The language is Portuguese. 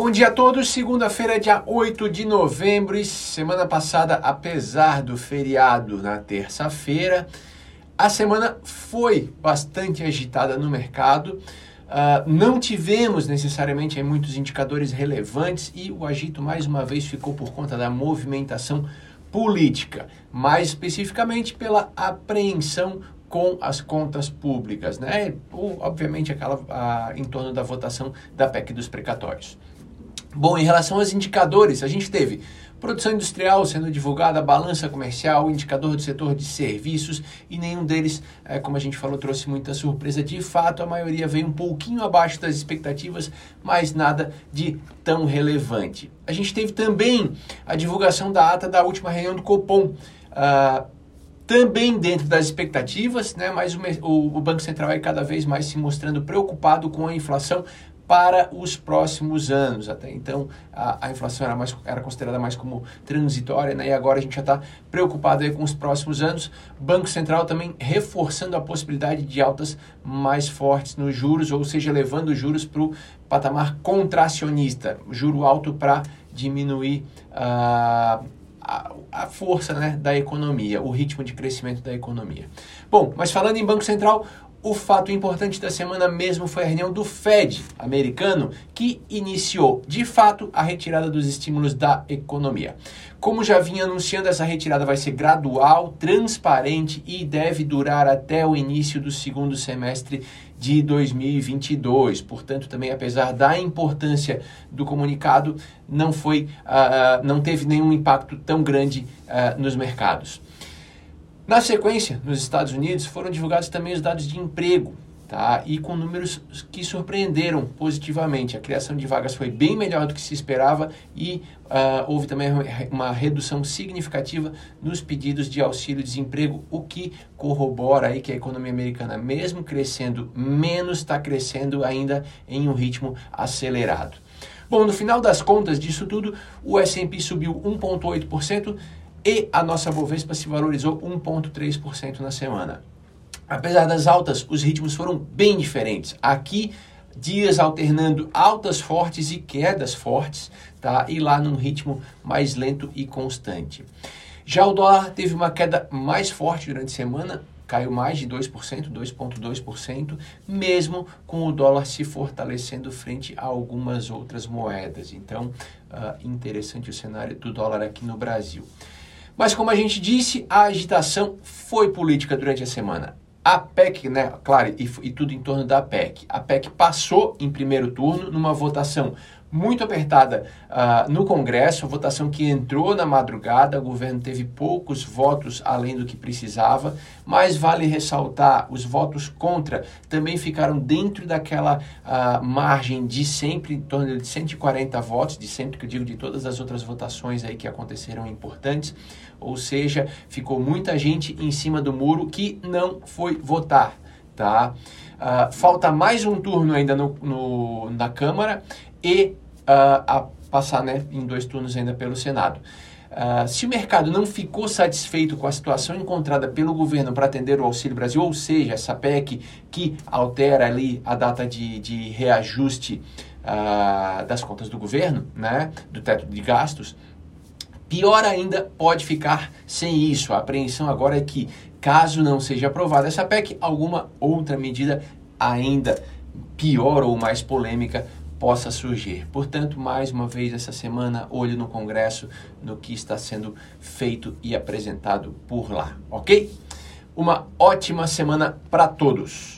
Bom dia a todos. Segunda-feira, dia 8 de novembro. E semana passada, apesar do feriado na terça-feira, a semana foi bastante agitada no mercado. Uh, não tivemos necessariamente muitos indicadores relevantes e o agito mais uma vez ficou por conta da movimentação política, mais especificamente pela apreensão com as contas públicas, né? Ou, obviamente, aquela a, em torno da votação da PEC dos precatórios. Bom, em relação aos indicadores, a gente teve produção industrial sendo divulgada, balança comercial, indicador do setor de serviços e nenhum deles, é, como a gente falou, trouxe muita surpresa. De fato, a maioria veio um pouquinho abaixo das expectativas, mas nada de tão relevante. A gente teve também a divulgação da ata da última reunião do Copom. Uh, também dentro das expectativas, né, mas o, o, o Banco Central é cada vez mais se mostrando preocupado com a inflação, para os próximos anos. Até então, a, a inflação era, mais, era considerada mais como transitória, né? e agora a gente já está preocupado com os próximos anos. Banco Central também reforçando a possibilidade de altas mais fortes nos juros, ou seja, levando os juros para o patamar contracionista, juro alto para diminuir uh, a, a, força né, da economia, o ritmo de crescimento da economia. Bom, mas falando em Banco Central, o fato importante da semana mesmo foi a reunião do Fed americano, que iniciou de fato a retirada dos estímulos da economia. Como já vinha anunciando, essa retirada vai ser gradual, transparente e deve durar até o início do segundo semestre de 2022. Portanto, também apesar da importância do comunicado, não foi, uh, não teve nenhum impacto tão grande uh, nos mercados. Na sequência, nos Estados Unidos foram divulgados também os dados de emprego, tá? E com números que surpreenderam positivamente. A criação de vagas foi bem melhor do que se esperava e uh, houve também uma redução significativa nos pedidos de auxílio-desemprego, o que corrobora aí que a economia americana, mesmo crescendo menos, está crescendo ainda em um ritmo acelerado. Bom, no final das contas disso tudo, o S&P subiu 1,8%, e a nossa Bovespa se valorizou 1,3% na semana. Apesar das altas, os ritmos foram bem diferentes. Aqui, dias alternando altas fortes e quedas fortes, tá? E lá num ritmo mais lento e constante. Já o dólar teve uma queda mais forte durante a semana, caiu mais de 2%, 2,2%, mesmo com o dólar se fortalecendo frente a algumas outras moedas. Então, uh, interessante o cenário do dólar aqui no Brasil. Mas como a gente disse, a agitação foi política durante a semana. A PEC, né, claro, e, e tudo em torno da PEC. A PEC passou em primeiro turno numa votação muito apertada uh, no Congresso, votação que entrou na madrugada, o governo teve poucos votos além do que precisava, mas vale ressaltar, os votos contra também ficaram dentro daquela uh, margem de sempre, em torno de 140 votos, de sempre que eu digo de todas as outras votações aí que aconteceram importantes, ou seja, ficou muita gente em cima do muro que não foi votar, tá? Uh, falta mais um turno ainda no, no na Câmara e uh, a passar né, em dois turnos ainda pelo Senado. Uh, se o mercado não ficou satisfeito com a situação encontrada pelo governo para atender o Auxílio Brasil, ou seja, essa PEC que altera ali a data de, de reajuste uh, das contas do governo, né, do teto de gastos, pior ainda pode ficar sem isso. A apreensão agora é que, caso não seja aprovada essa PEC, alguma outra medida ainda pior ou mais polêmica possa surgir. Portanto, mais uma vez essa semana, olho no Congresso no que está sendo feito e apresentado por lá, ok? Uma ótima semana para todos!